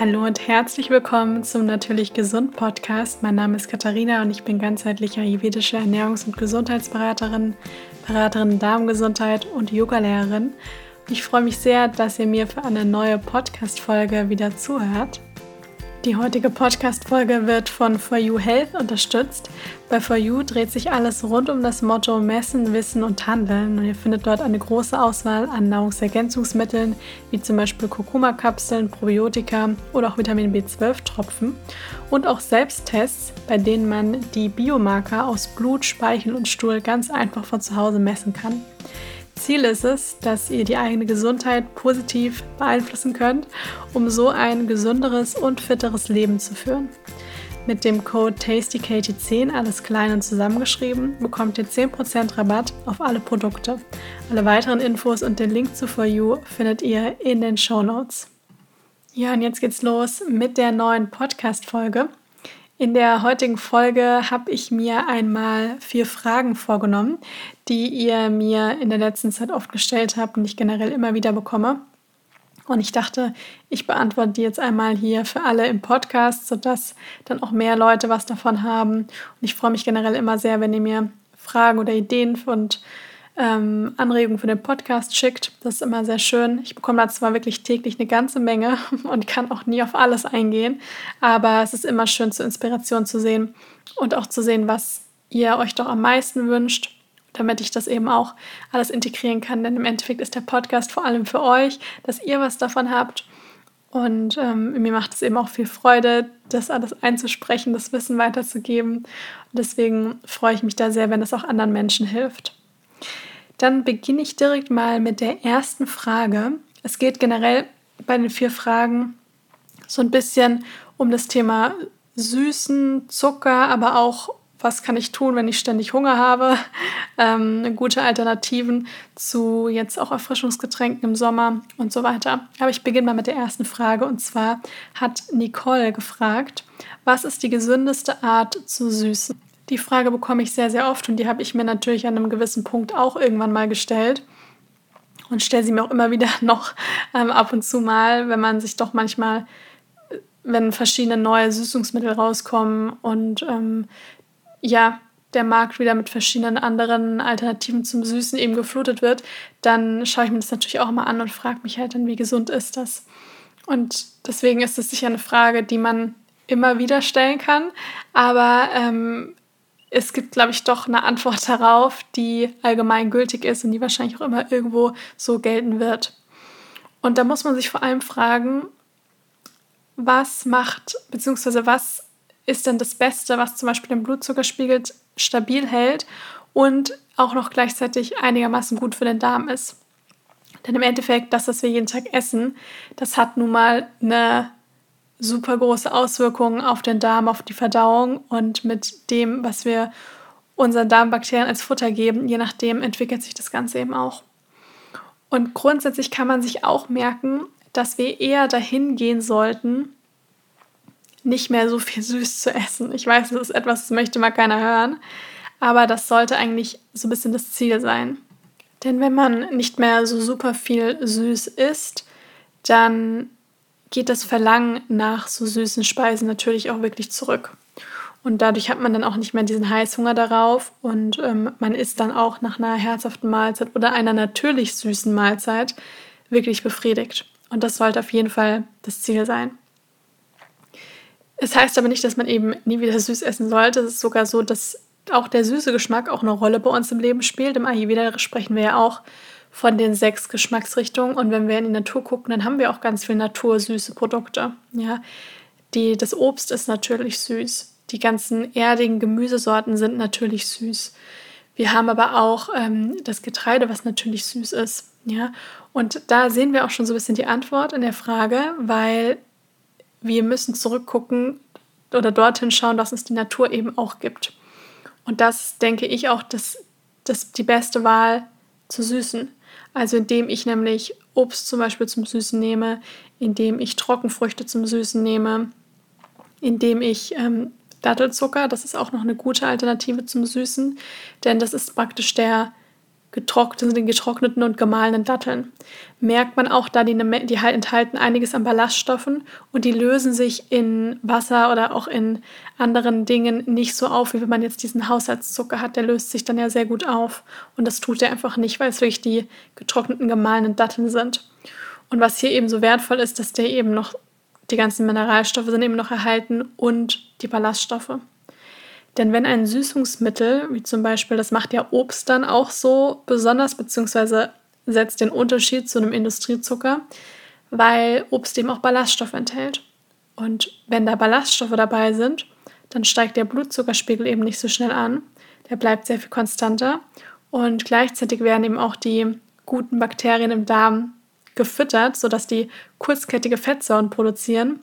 Hallo und herzlich willkommen zum Natürlich Gesund Podcast. Mein Name ist Katharina und ich bin ganzheitliche ayurvedische Ernährungs- und Gesundheitsberaterin, Beraterin Darmgesundheit und Yogalehrerin. Ich freue mich sehr, dass ihr mir für eine neue Podcast-Folge wieder zuhört. Die heutige Podcast-Folge wird von For You Health unterstützt. Bei For You dreht sich alles rund um das Motto Messen, Wissen und Handeln. Und ihr findet dort eine große Auswahl an Nahrungsergänzungsmitteln, wie zum Beispiel Kurkuma-Kapseln, Probiotika oder auch Vitamin B12-Tropfen. Und auch Selbsttests, bei denen man die Biomarker aus Blut, Speichel und Stuhl ganz einfach von zu Hause messen kann. Ziel ist es, dass ihr die eigene Gesundheit positiv beeinflussen könnt, um so ein gesünderes und fitteres Leben zu führen. Mit dem Code TastyKatie10, alles klein und zusammengeschrieben, bekommt ihr 10% Rabatt auf alle Produkte. Alle weiteren Infos und den Link zu For You findet ihr in den Show Notes. Ja, und jetzt geht's los mit der neuen Podcast-Folge. In der heutigen Folge habe ich mir einmal vier Fragen vorgenommen, die ihr mir in der letzten Zeit oft gestellt habt und ich generell immer wieder bekomme. Und ich dachte, ich beantworte die jetzt einmal hier für alle im Podcast, sodass dann auch mehr Leute was davon haben. Und ich freue mich generell immer sehr, wenn ihr mir Fragen oder Ideen und ähm, Anregungen für den Podcast schickt. Das ist immer sehr schön. Ich bekomme da zwar wirklich täglich eine ganze Menge und kann auch nie auf alles eingehen, aber es ist immer schön zur Inspiration zu sehen und auch zu sehen, was ihr euch doch am meisten wünscht, damit ich das eben auch alles integrieren kann. Denn im Endeffekt ist der Podcast vor allem für euch, dass ihr was davon habt. Und ähm, mir macht es eben auch viel Freude, das alles einzusprechen, das Wissen weiterzugeben. Und deswegen freue ich mich da sehr, wenn es auch anderen Menschen hilft. Dann beginne ich direkt mal mit der ersten Frage. Es geht generell bei den vier Fragen so ein bisschen um das Thema Süßen, Zucker, aber auch was kann ich tun, wenn ich ständig Hunger habe. Ähm, gute Alternativen zu jetzt auch Erfrischungsgetränken im Sommer und so weiter. Aber ich beginne mal mit der ersten Frage und zwar hat Nicole gefragt, was ist die gesündeste Art zu süßen? Die Frage bekomme ich sehr, sehr oft und die habe ich mir natürlich an einem gewissen Punkt auch irgendwann mal gestellt und stelle sie mir auch immer wieder noch ähm, ab und zu mal, wenn man sich doch manchmal, wenn verschiedene neue Süßungsmittel rauskommen und ähm, ja, der Markt wieder mit verschiedenen anderen Alternativen zum Süßen eben geflutet wird, dann schaue ich mir das natürlich auch mal an und frage mich halt dann, wie gesund ist das? Und deswegen ist es sicher eine Frage, die man immer wieder stellen kann. Aber ähm, es gibt, glaube ich, doch eine Antwort darauf, die allgemein gültig ist und die wahrscheinlich auch immer irgendwo so gelten wird. Und da muss man sich vor allem fragen, was macht, beziehungsweise was ist denn das Beste, was zum Beispiel den Blutzuckerspiegel stabil hält und auch noch gleichzeitig einigermaßen gut für den Darm ist. Denn im Endeffekt, das, was wir jeden Tag essen, das hat nun mal eine super große Auswirkungen auf den Darm, auf die Verdauung und mit dem, was wir unseren Darmbakterien als Futter geben, je nachdem entwickelt sich das Ganze eben auch. Und grundsätzlich kann man sich auch merken, dass wir eher dahin gehen sollten, nicht mehr so viel süß zu essen. Ich weiß, das ist etwas, das möchte mal keiner hören, aber das sollte eigentlich so ein bisschen das Ziel sein. Denn wenn man nicht mehr so super viel süß isst, dann geht das Verlangen nach so süßen Speisen natürlich auch wirklich zurück. Und dadurch hat man dann auch nicht mehr diesen Heißhunger darauf und ähm, man ist dann auch nach einer herzhaften Mahlzeit oder einer natürlich süßen Mahlzeit wirklich befriedigt. Und das sollte auf jeden Fall das Ziel sein. Es heißt aber nicht, dass man eben nie wieder süß essen sollte. Es ist sogar so, dass auch der süße Geschmack auch eine Rolle bei uns im Leben spielt. Im Ayurveda sprechen wir ja auch von den sechs Geschmacksrichtungen. Und wenn wir in die Natur gucken, dann haben wir auch ganz viel natursüße Produkte. Ja, die, das Obst ist natürlich süß. Die ganzen erdigen Gemüsesorten sind natürlich süß. Wir haben aber auch ähm, das Getreide, was natürlich süß ist. Ja, und da sehen wir auch schon so ein bisschen die Antwort in der Frage, weil wir müssen zurückgucken oder dorthin schauen, was uns die Natur eben auch gibt. Und das denke ich auch, dass das die beste Wahl zu süßen. Also indem ich nämlich Obst zum Beispiel zum Süßen nehme, indem ich Trockenfrüchte zum Süßen nehme, indem ich ähm, Dattelzucker, das ist auch noch eine gute Alternative zum Süßen, denn das ist praktisch der getrockneten, getrockneten und gemahlenen Datteln. Merkt man auch, da die, die halt enthalten einiges an Ballaststoffen und die lösen sich in Wasser oder auch in anderen Dingen nicht so auf, wie wenn man jetzt diesen Haushaltszucker hat. Der löst sich dann ja sehr gut auf und das tut er einfach nicht, weil es wirklich die getrockneten, gemahlenen Datteln sind. Und was hier eben so wertvoll ist, dass der eben noch, die ganzen Mineralstoffe sind eben noch erhalten und die Ballaststoffe. Denn wenn ein Süßungsmittel, wie zum Beispiel, das macht ja Obst dann auch so besonders, beziehungsweise setzt den Unterschied zu einem Industriezucker, weil Obst eben auch Ballaststoffe enthält. Und wenn da Ballaststoffe dabei sind, dann steigt der Blutzuckerspiegel eben nicht so schnell an. Der bleibt sehr viel konstanter. Und gleichzeitig werden eben auch die guten Bakterien im Darm gefüttert, sodass die kurzkettige Fettsäuren produzieren.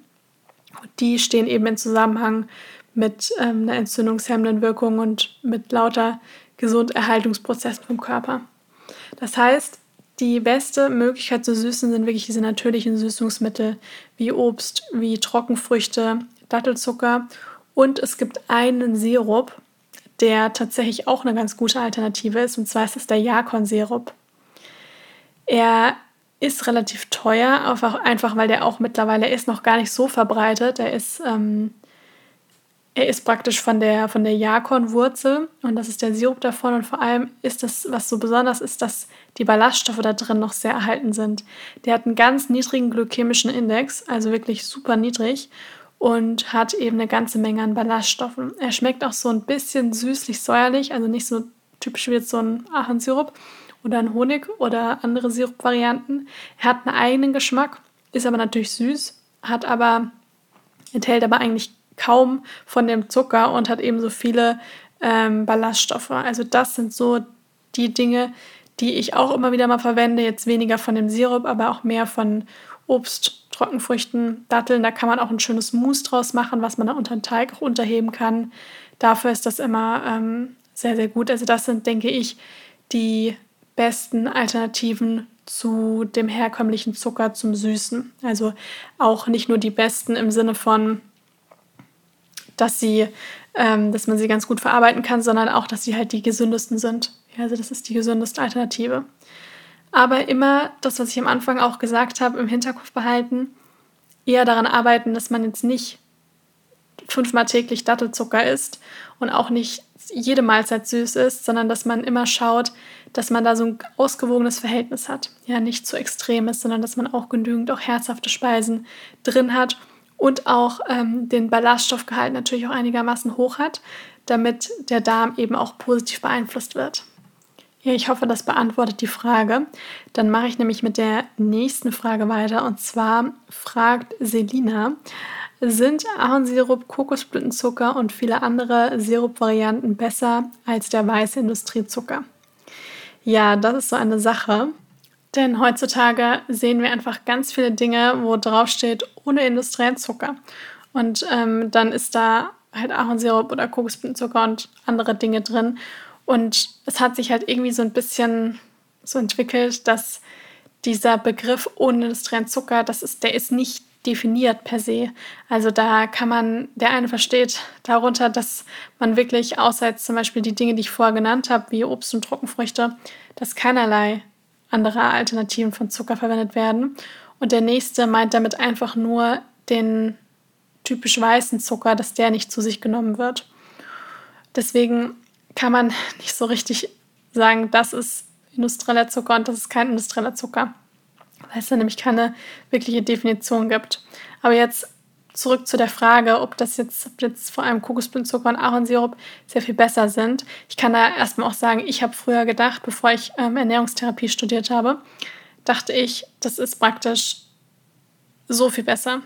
Und die stehen eben in Zusammenhang mit ähm, einer entzündungshemmenden Wirkung und mit lauter Gesunderhaltungsprozessen vom Körper. Das heißt, die beste Möglichkeit zu süßen sind wirklich diese natürlichen Süßungsmittel wie Obst, wie Trockenfrüchte, Dattelzucker und es gibt einen Sirup, der tatsächlich auch eine ganz gute Alternative ist und zwar ist es der Jakon-Sirup. Er ist relativ teuer, einfach, weil der auch mittlerweile ist noch gar nicht so verbreitet. Er ist ähm, er ist praktisch von der, von der Jakon-Wurzel und das ist der Sirup davon. Und vor allem ist das, was so besonders ist, dass die Ballaststoffe da drin noch sehr erhalten sind. Der hat einen ganz niedrigen glykämischen Index, also wirklich super niedrig und hat eben eine ganze Menge an Ballaststoffen. Er schmeckt auch so ein bisschen süßlich-säuerlich, also nicht so typisch wie jetzt so ein Ahornsirup oder ein Honig oder andere Sirup-Varianten. Er hat einen eigenen Geschmack, ist aber natürlich süß, hat aber, enthält aber eigentlich kaum von dem Zucker und hat eben so viele ähm, Ballaststoffe. Also das sind so die Dinge, die ich auch immer wieder mal verwende. Jetzt weniger von dem Sirup, aber auch mehr von Obst, Trockenfrüchten, Datteln. Da kann man auch ein schönes Mousse draus machen, was man dann unter den Teig auch unterheben kann. Dafür ist das immer ähm, sehr, sehr gut. Also das sind, denke ich, die besten Alternativen zu dem herkömmlichen Zucker zum Süßen. Also auch nicht nur die besten im Sinne von dass sie, ähm, dass man sie ganz gut verarbeiten kann, sondern auch, dass sie halt die gesündesten sind. Ja, also das ist die gesündeste Alternative. Aber immer das, was ich am Anfang auch gesagt habe, im Hinterkopf behalten, eher daran arbeiten, dass man jetzt nicht fünfmal täglich Dattelzucker isst und auch nicht jede Mahlzeit süß ist, sondern dass man immer schaut, dass man da so ein ausgewogenes Verhältnis hat. Ja, nicht zu extrem ist, sondern dass man auch genügend auch herzhafte Speisen drin hat und auch ähm, den Ballaststoffgehalt natürlich auch einigermaßen hoch hat, damit der Darm eben auch positiv beeinflusst wird. Ja, ich hoffe, das beantwortet die Frage. Dann mache ich nämlich mit der nächsten Frage weiter und zwar fragt Selina, sind Ahornsirup, Kokosblütenzucker und viele andere Sirupvarianten besser als der weiße Industriezucker? Ja, das ist so eine Sache. Denn heutzutage sehen wir einfach ganz viele Dinge, wo drauf steht, ohne industriellen Zucker. Und ähm, dann ist da halt Ahornsirup oder Kokosblütenzucker und andere Dinge drin. Und es hat sich halt irgendwie so ein bisschen so entwickelt, dass dieser Begriff ohne industriellen Zucker, das ist, der ist nicht definiert per se. Also da kann man, der eine versteht darunter, dass man wirklich, außer jetzt zum Beispiel die Dinge, die ich vorher genannt habe, wie Obst und Trockenfrüchte, dass keinerlei andere Alternativen von Zucker verwendet werden. Und der nächste meint damit einfach nur den typisch weißen Zucker, dass der nicht zu sich genommen wird. Deswegen kann man nicht so richtig sagen, das ist industrieller Zucker und das ist kein industrieller Zucker, weil es da nämlich keine wirkliche Definition gibt. Aber jetzt zurück zu der Frage, ob das jetzt, ob jetzt vor allem Kokosblütenzucker und Ahornsirup sehr viel besser sind. Ich kann da erstmal auch sagen, ich habe früher gedacht, bevor ich ähm, Ernährungstherapie studiert habe, dachte ich, das ist praktisch so viel besser.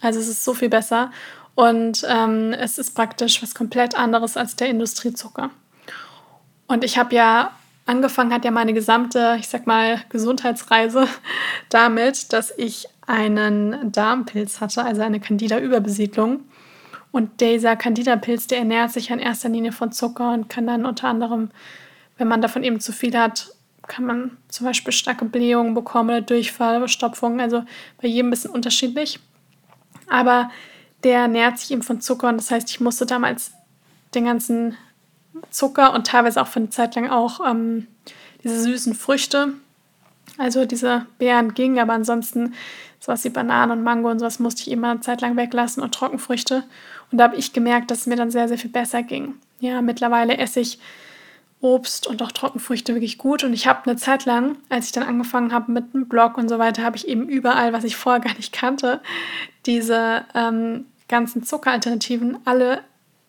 Also es ist so viel besser und ähm, es ist praktisch was komplett anderes als der Industriezucker. Und ich habe ja angefangen hat ja meine gesamte, ich sag mal, Gesundheitsreise damit, dass ich einen Darmpilz hatte, also eine Candida-Überbesiedlung. Und dieser Candida-Pilz, der ernährt sich in erster Linie von Zucker und kann dann unter anderem, wenn man davon eben zu viel hat, kann man zum Beispiel starke Blähungen bekommen oder Durchfall, Verstopfung. Also bei jedem ein bisschen unterschiedlich. Aber der ernährt sich eben von Zucker und das heißt, ich musste damals den ganzen Zucker und teilweise auch für eine Zeit lang auch ähm, diese süßen Früchte. Also diese Beeren gingen, aber ansonsten sowas wie Bananen und Mango und sowas musste ich immer eine Zeit lang weglassen und Trockenfrüchte. Und da habe ich gemerkt, dass es mir dann sehr, sehr viel besser ging. Ja, mittlerweile esse ich Obst und auch Trockenfrüchte wirklich gut. Und ich habe eine Zeit lang, als ich dann angefangen habe mit einem Blog und so weiter, habe ich eben überall, was ich vorher gar nicht kannte, diese ähm, ganzen Zuckeralternativen alle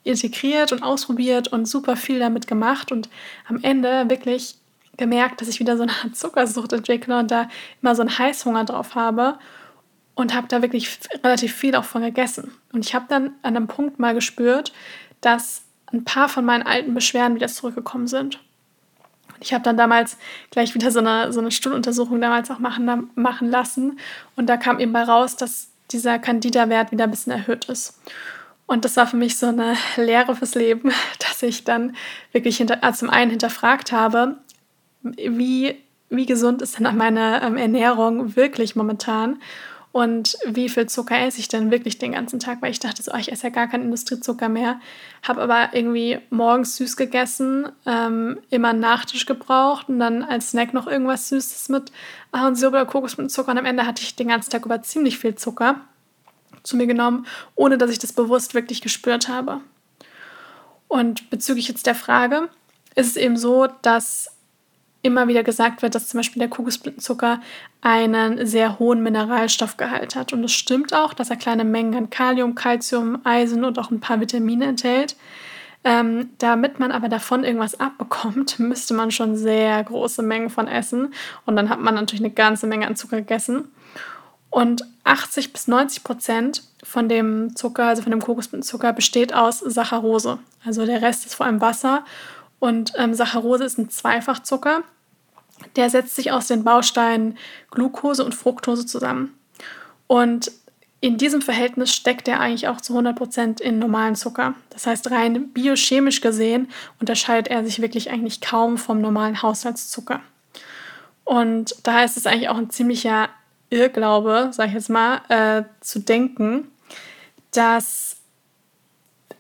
integriert und ausprobiert und super viel damit gemacht und am Ende wirklich gemerkt, dass ich wieder so eine Art Zuckersucht entwickle und da immer so einen Heißhunger drauf habe und habe da wirklich relativ viel auch von gegessen. Und ich habe dann an einem Punkt mal gespürt, dass ein paar von meinen alten Beschwerden wieder zurückgekommen sind. Und ich habe dann damals gleich wieder so eine, so eine Stuhluntersuchung damals auch machen, machen lassen und da kam eben bei raus, dass dieser Candida-Wert wieder ein bisschen erhöht ist. Und das war für mich so eine Lehre fürs Leben, dass ich dann wirklich hinter, also zum einen hinterfragt habe, wie, wie gesund ist denn meine ähm, Ernährung wirklich momentan? Und wie viel Zucker esse ich denn wirklich den ganzen Tag, weil ich dachte so, oh, ich esse ja gar keinen Industriezucker mehr, habe aber irgendwie morgens süß gegessen, ähm, immer einen Nachtisch gebraucht und dann als Snack noch irgendwas Süßes mit Ahornsirup oder Kokos mit Zucker. Und am Ende hatte ich den ganzen Tag über ziemlich viel Zucker zu mir genommen, ohne dass ich das bewusst wirklich gespürt habe. Und bezüglich jetzt der Frage, ist es eben so, dass immer wieder gesagt wird, dass zum Beispiel der Kokosblütenzucker einen sehr hohen Mineralstoffgehalt hat. Und es stimmt auch, dass er kleine Mengen an Kalium, Calcium, Eisen und auch ein paar Vitamine enthält. Ähm, damit man aber davon irgendwas abbekommt, müsste man schon sehr große Mengen von essen. Und dann hat man natürlich eine ganze Menge an Zucker gegessen. Und 80 bis 90 Prozent von dem Zucker, also von dem Kokosblütenzucker, besteht aus Saccharose. Also der Rest ist vor allem Wasser. Und ähm, Saccharose ist ein Zweifachzucker. Der setzt sich aus den Bausteinen Glucose und Fructose zusammen. Und in diesem Verhältnis steckt er eigentlich auch zu 100% in normalen Zucker. Das heißt, rein biochemisch gesehen unterscheidet er sich wirklich eigentlich kaum vom normalen Haushaltszucker. Und daher ist es eigentlich auch ein ziemlicher Irrglaube, sage ich jetzt mal, äh, zu denken, dass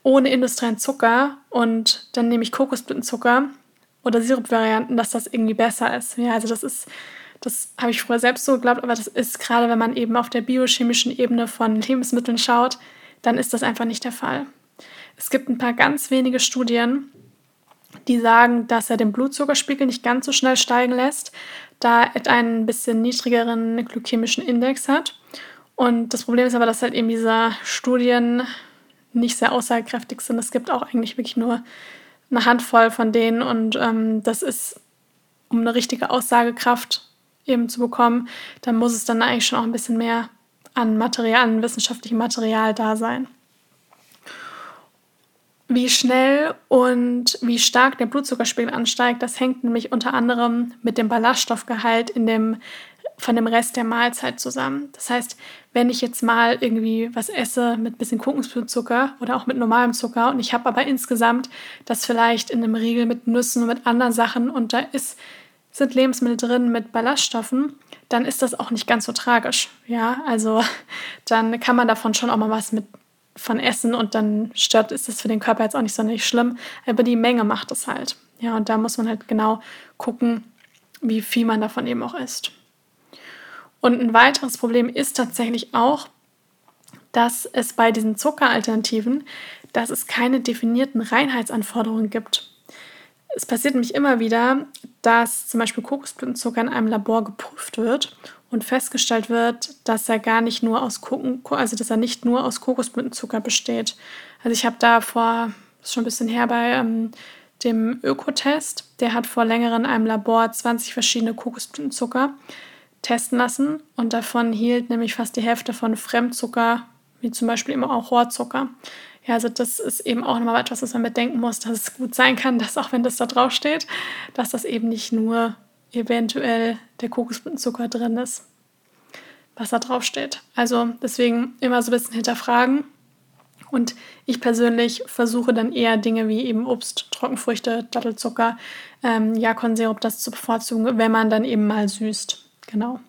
ohne industriellen Zucker und dann nehme ich Kokosblütenzucker oder Sirupvarianten, dass das irgendwie besser ist. Ja, also das ist, das habe ich früher selbst so geglaubt, aber das ist gerade, wenn man eben auf der biochemischen Ebene von Lebensmitteln schaut, dann ist das einfach nicht der Fall. Es gibt ein paar ganz wenige Studien, die sagen, dass er den Blutzuckerspiegel nicht ganz so schnell steigen lässt, da er einen bisschen niedrigeren glykämischen Index hat. Und das Problem ist aber, dass halt eben diese Studien nicht sehr aussagekräftig sind. Es gibt auch eigentlich wirklich nur eine Handvoll von denen und ähm, das ist, um eine richtige Aussagekraft eben zu bekommen, dann muss es dann eigentlich schon auch ein bisschen mehr an Material, an wissenschaftlichem Material da sein. Wie schnell und wie stark der Blutzuckerspiegel ansteigt, das hängt nämlich unter anderem mit dem Ballaststoffgehalt in dem von dem Rest der Mahlzeit zusammen. Das heißt, wenn ich jetzt mal irgendwie was esse mit bisschen Kokosblutzucker oder auch mit normalem Zucker und ich habe aber insgesamt das vielleicht in einem Riegel mit Nüssen und mit anderen Sachen und da ist, sind Lebensmittel drin mit Ballaststoffen, dann ist das auch nicht ganz so tragisch. Ja, also dann kann man davon schon auch mal was mit von essen und dann stört, ist das für den Körper jetzt auch nicht sonderlich schlimm, aber die Menge macht es halt. Ja, und da muss man halt genau gucken, wie viel man davon eben auch isst. Und ein weiteres Problem ist tatsächlich auch, dass es bei diesen Zuckeralternativen, dass es keine definierten Reinheitsanforderungen gibt. Es passiert nämlich immer wieder, dass zum Beispiel Kokosblütenzucker in einem Labor geprüft wird und festgestellt wird, dass er gar nicht nur aus Koken, also dass er nicht nur aus Kokosblütenzucker besteht. Also ich habe da vor, ist schon ein bisschen her bei ähm, dem Ökotest, der hat vor längerem in einem Labor 20 verschiedene Kokosblütenzucker testen lassen und davon hielt nämlich fast die Hälfte von Fremdzucker, wie zum Beispiel immer auch Rohrzucker. Ja, also das ist eben auch nochmal etwas, was man bedenken muss, dass es gut sein kann, dass auch wenn das da drauf steht, dass das eben nicht nur eventuell der Kokosblütenzucker drin ist, was da drauf steht. Also deswegen immer so ein bisschen hinterfragen. Und ich persönlich versuche dann eher Dinge wie eben Obst, Trockenfrüchte, Dattelzucker, ähm, Jakonsirup, das zu bevorzugen, wenn man dann eben mal süßt. Genau.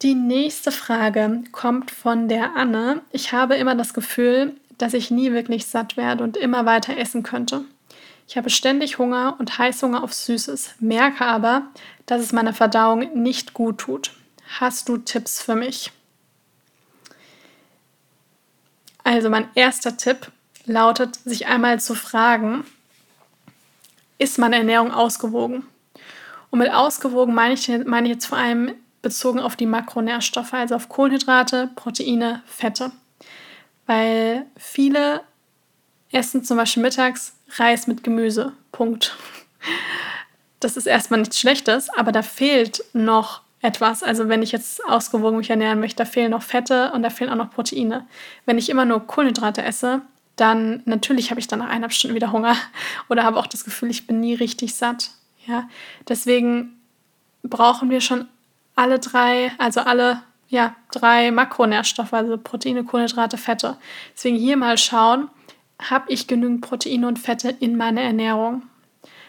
Die nächste Frage kommt von der Anne. Ich habe immer das Gefühl, dass ich nie wirklich satt werde und immer weiter essen könnte. Ich habe ständig Hunger und Heißhunger auf Süßes, merke aber, dass es meiner Verdauung nicht gut tut. Hast du Tipps für mich? Also mein erster Tipp lautet, sich einmal zu fragen, ist meine Ernährung ausgewogen? Und mit ausgewogen meine ich, meine ich jetzt vor allem bezogen auf die Makronährstoffe, also auf Kohlenhydrate, Proteine, Fette. Weil viele essen zum Beispiel mittags Reis mit Gemüse. Punkt. Das ist erstmal nichts Schlechtes, aber da fehlt noch etwas. Also wenn ich jetzt ausgewogen mich ernähren möchte, da fehlen noch Fette und da fehlen auch noch Proteine. Wenn ich immer nur Kohlenhydrate esse, dann natürlich habe ich dann nach eineinhalb Stunden wieder Hunger oder habe auch das Gefühl, ich bin nie richtig satt. Ja, deswegen brauchen wir schon alle drei, also alle ja, drei Makronährstoffe, also Proteine, Kohlenhydrate, Fette. Deswegen hier mal schauen, habe ich genügend Proteine und Fette in meiner Ernährung?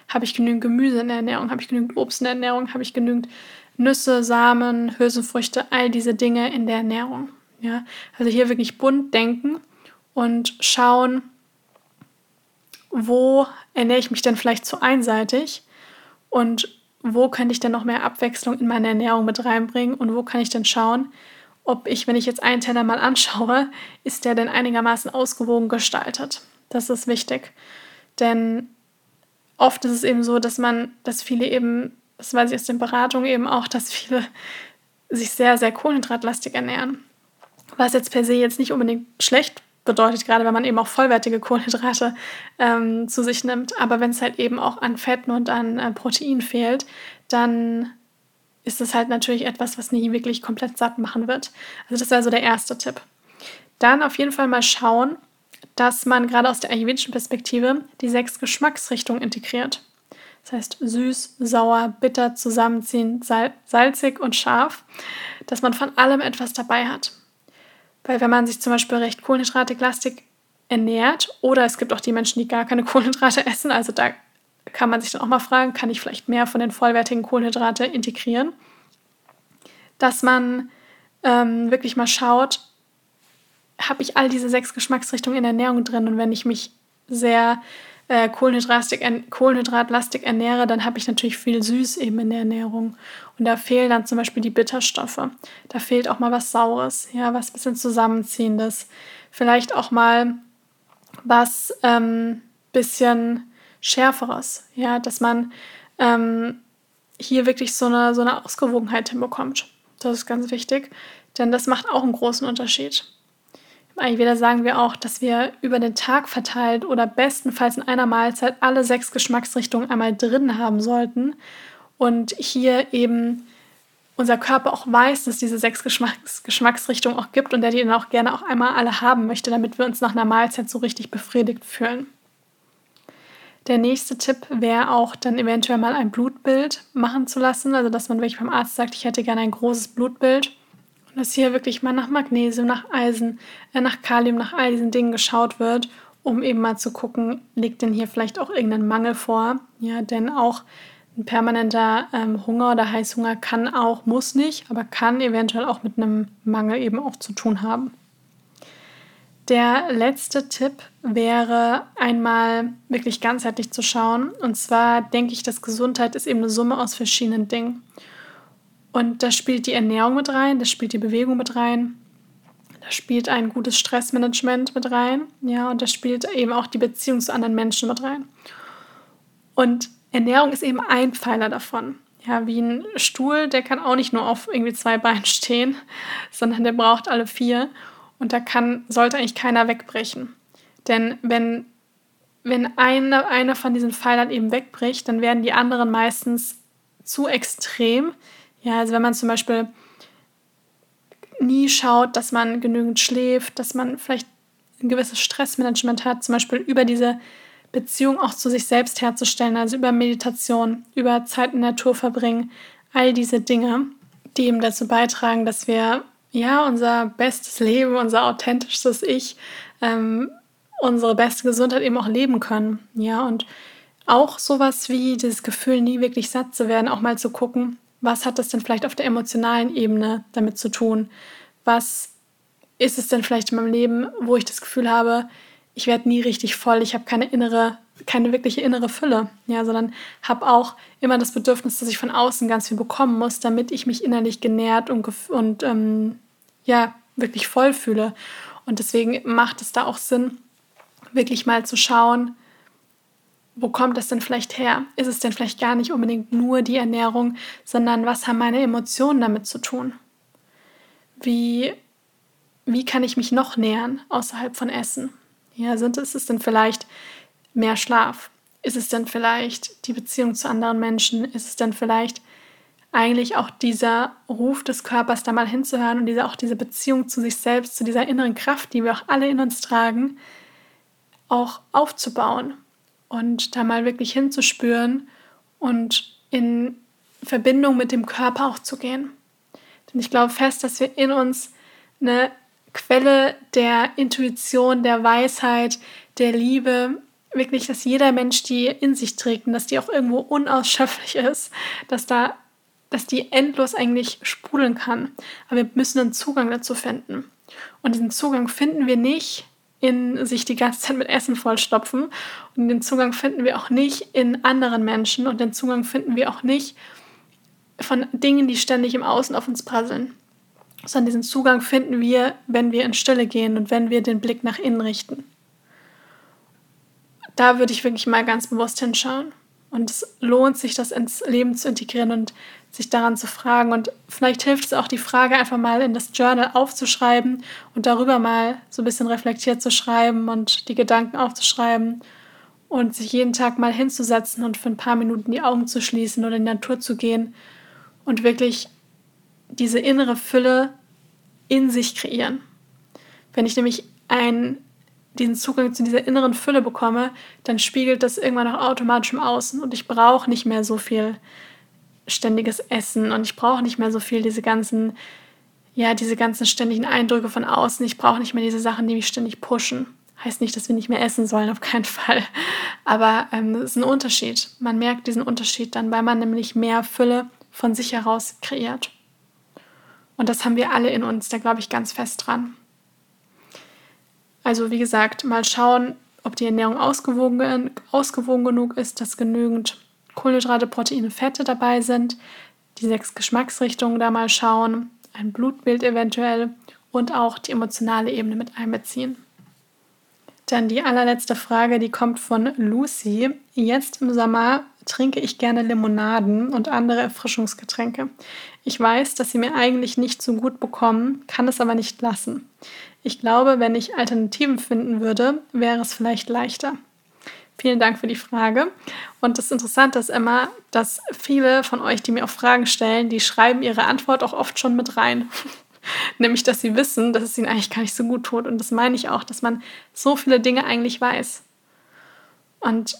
Habe ich genügend Gemüse in der Ernährung? Habe ich genügend Obst in der Ernährung? Habe ich genügend Nüsse, Samen, Hülsenfrüchte, all diese Dinge in der Ernährung? Ja, also hier wirklich bunt denken und schauen, wo ernähre ich mich denn vielleicht zu einseitig und wo könnte ich denn noch mehr Abwechslung in meine Ernährung mit reinbringen und wo kann ich denn schauen, ob ich, wenn ich jetzt einen Teller mal anschaue, ist der denn einigermaßen ausgewogen gestaltet. Das ist wichtig. Denn oft ist es eben so, dass man, dass viele eben, das weiß ich aus den Beratungen eben auch, dass viele sich sehr, sehr kohlenhydratlastig ernähren. Was jetzt per se jetzt nicht unbedingt schlecht bedeutet, gerade wenn man eben auch vollwertige Kohlenhydrate ähm, zu sich nimmt. Aber wenn es halt eben auch an Fetten und an äh, Protein fehlt, dann ist es halt natürlich etwas, was nie wirklich komplett satt machen wird. Also das wäre so der erste Tipp. Dann auf jeden Fall mal schauen, dass man gerade aus der ayurvedischen Perspektive die sechs Geschmacksrichtungen integriert. Das heißt süß, sauer, bitter, zusammenziehen, sal salzig und scharf, dass man von allem etwas dabei hat. Weil wenn man sich zum Beispiel recht kohlenhydratig lastig ernährt oder es gibt auch die Menschen, die gar keine Kohlenhydrate essen, also da kann man sich dann auch mal fragen, kann ich vielleicht mehr von den vollwertigen Kohlenhydrate integrieren? Dass man ähm, wirklich mal schaut, habe ich all diese sechs Geschmacksrichtungen in der Ernährung drin und wenn ich mich sehr äh, kohlenhydratlastig, ernähre, dann habe ich natürlich viel süß eben in der Ernährung. Und da fehlen dann zum Beispiel die Bitterstoffe. Da fehlt auch mal was Saures, ja, was ein bisschen Zusammenziehendes. Vielleicht auch mal was ähm, bisschen Schärferes, ja, dass man ähm, hier wirklich so eine, so eine Ausgewogenheit hinbekommt. Das ist ganz wichtig, denn das macht auch einen großen Unterschied. Im Ayurveda sagen wir auch, dass wir über den Tag verteilt oder bestenfalls in einer Mahlzeit alle sechs Geschmacksrichtungen einmal drin haben sollten und hier eben unser Körper auch weiß, dass es diese sechs Geschmacks Geschmacksrichtungen auch gibt und der die dann auch gerne auch einmal alle haben möchte, damit wir uns nach einer Mahlzeit so richtig befriedigt fühlen. Der nächste Tipp wäre auch dann eventuell mal ein Blutbild machen zu lassen. Also dass man wirklich beim Arzt sagt, ich hätte gerne ein großes Blutbild. Und dass hier wirklich mal nach Magnesium, nach Eisen, äh, nach Kalium, nach all diesen Dingen geschaut wird, um eben mal zu gucken, liegt denn hier vielleicht auch irgendein Mangel vor. Ja, denn auch ein permanenter ähm, Hunger oder Heißhunger kann auch, muss nicht, aber kann eventuell auch mit einem Mangel eben auch zu tun haben. Der letzte Tipp wäre einmal wirklich ganzheitlich zu schauen. Und zwar denke ich, dass Gesundheit ist eben eine Summe aus verschiedenen Dingen. Und da spielt die Ernährung mit rein, da spielt die Bewegung mit rein, da spielt ein gutes Stressmanagement mit rein, ja, und da spielt eben auch die Beziehung zu anderen Menschen mit rein. Und Ernährung ist eben ein Pfeiler davon. Ja, wie ein Stuhl, der kann auch nicht nur auf irgendwie zwei Beinen stehen, sondern der braucht alle vier. Und da kann, sollte eigentlich keiner wegbrechen. Denn wenn, wenn eine, einer von diesen Pfeilern eben wegbricht, dann werden die anderen meistens zu extrem. Ja, also wenn man zum Beispiel nie schaut, dass man genügend schläft, dass man vielleicht ein gewisses Stressmanagement hat, zum Beispiel über diese Beziehung auch zu sich selbst herzustellen, also über Meditation, über Zeit in der Natur verbringen, all diese Dinge, die eben dazu beitragen, dass wir ja, unser bestes Leben, unser authentischstes Ich, ähm, unsere beste Gesundheit eben auch leben können. Ja, und auch sowas wie dieses Gefühl, nie wirklich satt zu werden, auch mal zu gucken, was hat das denn vielleicht auf der emotionalen Ebene damit zu tun? Was ist es denn vielleicht in meinem Leben, wo ich das Gefühl habe, ich werde nie richtig voll, ich habe keine innere keine wirkliche innere Fülle, ja, sondern habe auch immer das Bedürfnis, dass ich von außen ganz viel bekommen muss, damit ich mich innerlich genährt und, und ähm, ja, wirklich voll fühle. Und deswegen macht es da auch Sinn, wirklich mal zu schauen, wo kommt das denn vielleicht her? Ist es denn vielleicht gar nicht unbedingt nur die Ernährung, sondern was haben meine Emotionen damit zu tun? Wie, wie kann ich mich noch nähern außerhalb von Essen? Ja, sind ist es denn vielleicht mehr Schlaf? Ist es denn vielleicht die Beziehung zu anderen Menschen? Ist es denn vielleicht eigentlich auch dieser Ruf des Körpers da mal hinzuhören und diese, auch diese Beziehung zu sich selbst, zu dieser inneren Kraft, die wir auch alle in uns tragen, auch aufzubauen und da mal wirklich hinzuspüren und in Verbindung mit dem Körper auch zu gehen. Denn ich glaube fest, dass wir in uns eine Quelle der Intuition, der Weisheit, der Liebe, wirklich, dass jeder Mensch die in sich trägt und dass die auch irgendwo unausschöpflich ist, dass da dass die endlos eigentlich sprudeln kann. Aber wir müssen einen Zugang dazu finden. Und diesen Zugang finden wir nicht in sich die ganze Zeit mit Essen vollstopfen. Und den Zugang finden wir auch nicht in anderen Menschen. Und den Zugang finden wir auch nicht von Dingen, die ständig im Außen auf uns prasseln. Sondern diesen Zugang finden wir, wenn wir in Stille gehen und wenn wir den Blick nach innen richten. Da würde ich wirklich mal ganz bewusst hinschauen. Und es lohnt sich, das ins Leben zu integrieren und sich daran zu fragen. Und vielleicht hilft es auch, die Frage einfach mal in das Journal aufzuschreiben und darüber mal so ein bisschen reflektiert zu schreiben und die Gedanken aufzuschreiben und sich jeden Tag mal hinzusetzen und für ein paar Minuten die Augen zu schließen oder in die Natur zu gehen und wirklich diese innere Fülle in sich kreieren. Wenn ich nämlich ein diesen Zugang zu dieser inneren Fülle bekomme, dann spiegelt das irgendwann auch automatisch im Außen und ich brauche nicht mehr so viel ständiges Essen und ich brauche nicht mehr so viel diese ganzen, ja, diese ganzen ständigen Eindrücke von außen. Ich brauche nicht mehr diese Sachen, die mich ständig pushen. Heißt nicht, dass wir nicht mehr essen sollen, auf keinen Fall. Aber ähm, ist ein Unterschied. Man merkt diesen Unterschied dann, weil man nämlich mehr Fülle von sich heraus kreiert. Und das haben wir alle in uns, da glaube ich ganz fest dran. Also wie gesagt, mal schauen, ob die Ernährung ausgewogen, ausgewogen genug ist, dass genügend Kohlenhydrate, Proteine, Fette dabei sind. Die sechs Geschmacksrichtungen da mal schauen, ein Blutbild eventuell und auch die emotionale Ebene mit einbeziehen. Dann die allerletzte Frage, die kommt von Lucy. Jetzt im Sommer trinke ich gerne Limonaden und andere Erfrischungsgetränke. Ich weiß, dass sie mir eigentlich nicht so gut bekommen, kann es aber nicht lassen. Ich glaube, wenn ich Alternativen finden würde, wäre es vielleicht leichter. Vielen Dank für die Frage. Und das Interessante ist immer, dass viele von euch, die mir auch Fragen stellen, die schreiben ihre Antwort auch oft schon mit rein. Nämlich, dass sie wissen, dass es ihnen eigentlich gar nicht so gut tut. Und das meine ich auch, dass man so viele Dinge eigentlich weiß. Und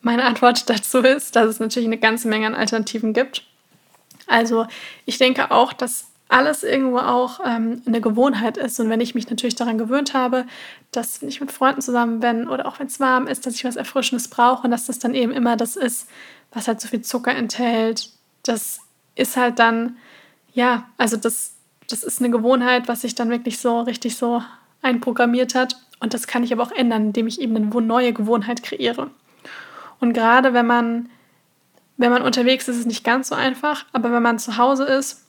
meine Antwort dazu ist, dass es natürlich eine ganze Menge an Alternativen gibt. Also ich denke auch, dass alles irgendwo auch ähm, eine Gewohnheit ist. Und wenn ich mich natürlich daran gewöhnt habe, dass wenn ich mit Freunden zusammen bin oder auch wenn es warm ist, dass ich was Erfrischendes brauche und dass das dann eben immer das ist, was halt so viel Zucker enthält, das ist halt dann, ja, also das, das ist eine Gewohnheit, was sich dann wirklich so richtig so einprogrammiert hat. Und das kann ich aber auch ändern, indem ich eben eine neue Gewohnheit kreiere. Und gerade wenn man, wenn man unterwegs ist, ist es nicht ganz so einfach, aber wenn man zu Hause ist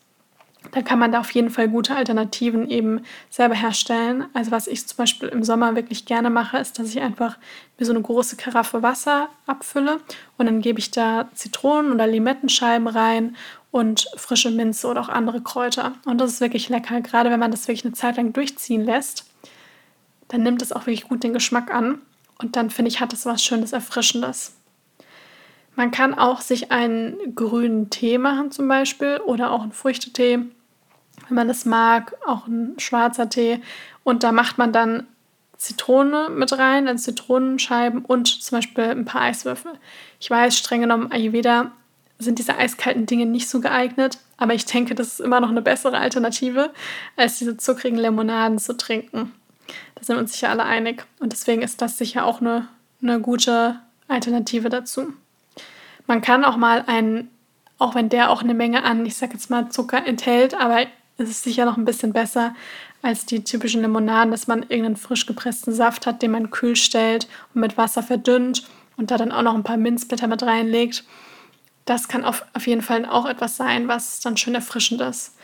da kann man da auf jeden Fall gute Alternativen eben selber herstellen. Also was ich zum Beispiel im Sommer wirklich gerne mache, ist, dass ich einfach mir so eine große Karaffe Wasser abfülle und dann gebe ich da Zitronen oder Limettenscheiben rein und frische Minze oder auch andere Kräuter. Und das ist wirklich lecker, gerade wenn man das wirklich eine Zeit lang durchziehen lässt. Dann nimmt es auch wirklich gut den Geschmack an und dann finde ich, hat es was Schönes, Erfrischendes. Man kann auch sich einen grünen Tee machen zum Beispiel oder auch einen Früchtetee, wenn man das mag, auch ein schwarzer Tee. Und da macht man dann Zitrone mit rein, dann Zitronenscheiben und zum Beispiel ein paar Eiswürfel. Ich weiß, streng genommen, Ayurveda sind diese eiskalten Dinge nicht so geeignet, aber ich denke, das ist immer noch eine bessere Alternative, als diese zuckrigen Limonaden zu trinken. Da sind wir uns sicher alle einig. Und deswegen ist das sicher auch eine, eine gute Alternative dazu. Man kann auch mal einen, auch wenn der auch eine Menge an, ich sag jetzt mal, Zucker enthält, aber es ist sicher noch ein bisschen besser, als die typischen Limonaden, dass man irgendeinen frisch gepressten Saft hat, den man kühl stellt und mit Wasser verdünnt und da dann auch noch ein paar Minzblätter mit reinlegt. Das kann auf, auf jeden Fall auch etwas sein, was dann schön erfrischend ist.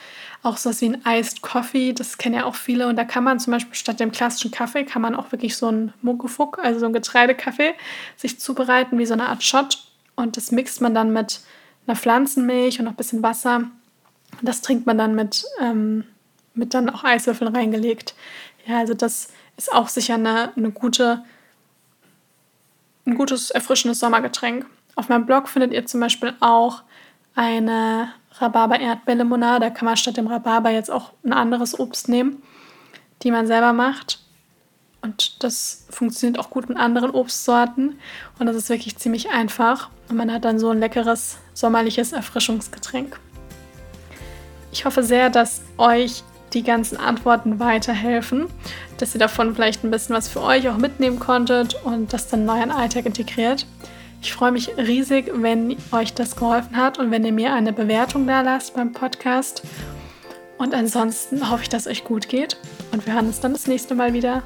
Auch sowas wie ein Iced Coffee, das kennen ja auch viele. Und da kann man zum Beispiel statt dem klassischen Kaffee, kann man auch wirklich so einen Muckefuck, also so einen Getreidekaffee, sich zubereiten wie so eine Art Shot. Und das mixt man dann mit einer Pflanzenmilch und noch ein bisschen Wasser. Und das trinkt man dann mit, ähm, mit dann auch Eiswürfeln reingelegt. Ja, also das ist auch sicher eine, eine gute, ein gutes, erfrischendes Sommergetränk. Auf meinem Blog findet ihr zum Beispiel auch eine Rhabarber-Erdbeerlimonade. Da kann man statt dem Rhabarber jetzt auch ein anderes Obst nehmen, die man selber macht. Und das funktioniert auch gut mit anderen Obstsorten. Und das ist wirklich ziemlich einfach. Und man hat dann so ein leckeres, sommerliches Erfrischungsgetränk. Ich hoffe sehr, dass euch die ganzen Antworten weiterhelfen, dass ihr davon vielleicht ein bisschen was für euch auch mitnehmen konntet und das dann in den Alltag integriert. Ich freue mich riesig, wenn euch das geholfen hat und wenn ihr mir eine Bewertung da lasst beim Podcast. Und ansonsten hoffe ich, dass es euch gut geht und wir hören uns dann das nächste Mal wieder.